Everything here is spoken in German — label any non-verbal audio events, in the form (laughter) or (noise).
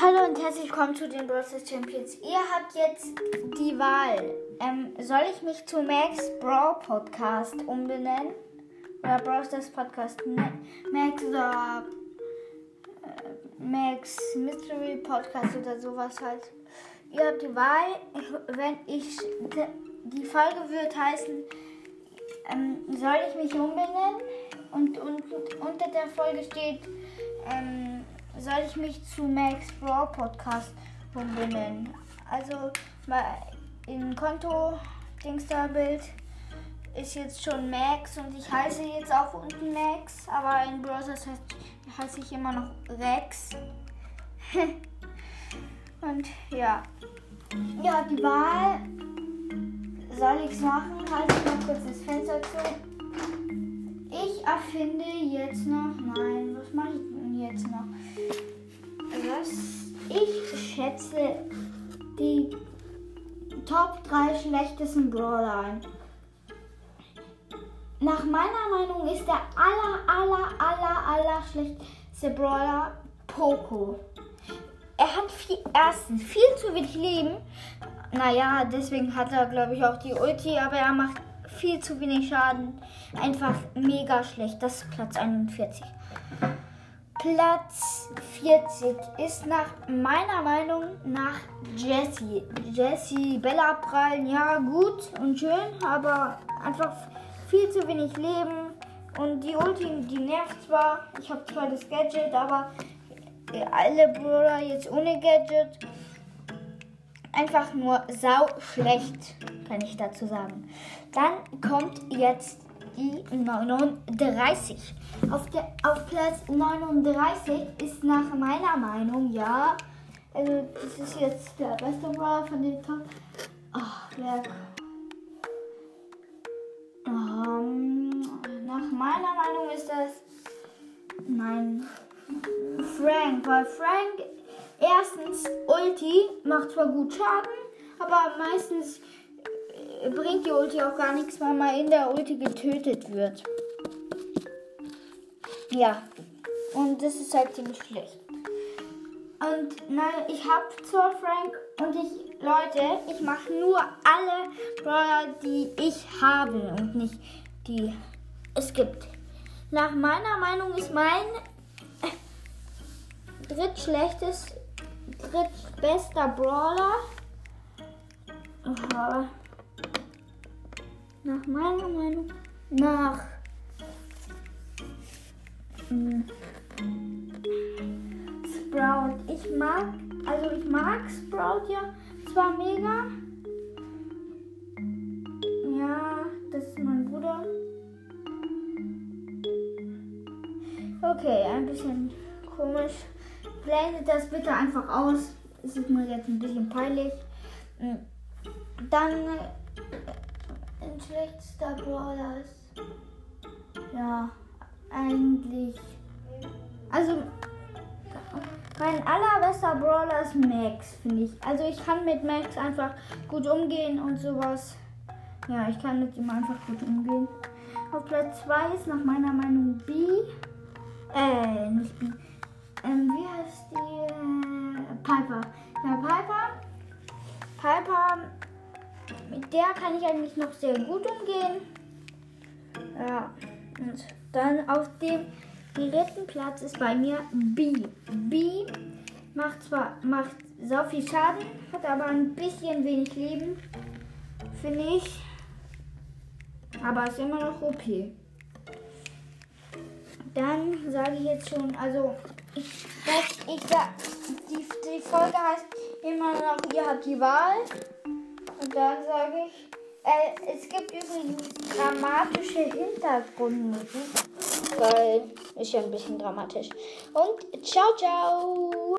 Hallo und herzlich willkommen zu den Brawl Stars Champions. Ihr habt jetzt die Wahl. Ähm, soll ich mich zu Max Brawl Podcast umbenennen? Oder Brawl Stars Podcast Ma- Max äh, Max Mystery Podcast oder sowas halt. Ihr habt die Wahl. Wenn ich die Folge wird heißen, ähm, soll ich mich umbenennen? Und, und, und unter der Folge steht, ähm, soll ich mich zu Max Brawl Podcast umbenennen? Also mal im Konto Dingster-Bild ist jetzt schon Max und ich heiße jetzt auch unten Max, aber in Browsers heißt, heiße ich immer noch Rex. (laughs) und ja. Ja, die Wahl. Soll ich es machen? Halte ich mal kurz das Fenster zu. Ich erfinde jetzt noch. Nein, schätze die Top 3 schlechtesten Brawler ein. Nach meiner Meinung ist der aller, aller, aller, aller schlechteste Brawler Poco. Er hat viel, erstens viel zu wenig Leben. Naja, deswegen hat er, glaube ich, auch die Ulti, aber er macht viel zu wenig Schaden. Einfach mega schlecht. Das ist Platz 41. Platz 40 ist nach meiner Meinung nach Jessie. Jessie, Bella prallen, ja gut und schön, aber einfach viel zu wenig Leben. Und die Ulti, die nervt zwar. Ich habe zwar das Gadget, aber alle Brawler jetzt ohne Gadget. Einfach nur sau schlecht, kann ich dazu sagen. Dann kommt jetzt 39. Auf, der, auf Platz 39 ist nach meiner Meinung, ja, also das ist jetzt der beste Brawler von den Top. Ach, wer. Ähm, nach meiner Meinung ist das. Nein. Frank, weil Frank erstens Ulti macht zwar gut Schaden, aber meistens bringt die Ulti auch gar nichts, weil man in der Ulti getötet wird. Ja, und das ist halt ziemlich schlecht. Und nein, ich habe zwar Frank und ich, Leute, ich mache nur alle Brawler, die ich habe und nicht die es gibt. Nach meiner Meinung ist mein drittschlechtes, drittbester Brawler. Aha. Nach meiner Meinung nach hm, Sprout. Ich mag, also ich mag Sprout ja zwar mega. Ja, das ist mein Bruder. Okay, ein bisschen komisch. Blendet das bitte einfach aus. Es ist mir jetzt ein bisschen peinlich. Hm. Dann ein schlechtester Brawler. Ja, eigentlich. Also, mein allerbester Brawler ist Max, finde ich. Also, ich kann mit Max einfach gut umgehen und sowas. Ja, ich kann mit ihm einfach gut umgehen. Auf Platz 2 ist nach meiner Meinung B. Äh, nicht B. Ähm, wie heißt die? Äh, Piper. Ja, Piper. Piper. Mit der kann ich eigentlich noch sehr gut umgehen. Ja. Und dann auf dem dritten Platz ist bei mir B. B macht zwar macht so viel Schaden, hat aber ein bisschen wenig Leben. Finde ich. Aber ist immer noch OP. Dann sage ich jetzt schon, also ich, das, ich die, die Folge heißt immer noch, ihr habt die Wahl. Dann sage ich, äh, es gibt übrigens dramatische Hintergrundmusik, weil ist ja ein bisschen dramatisch. Und ciao, ciao.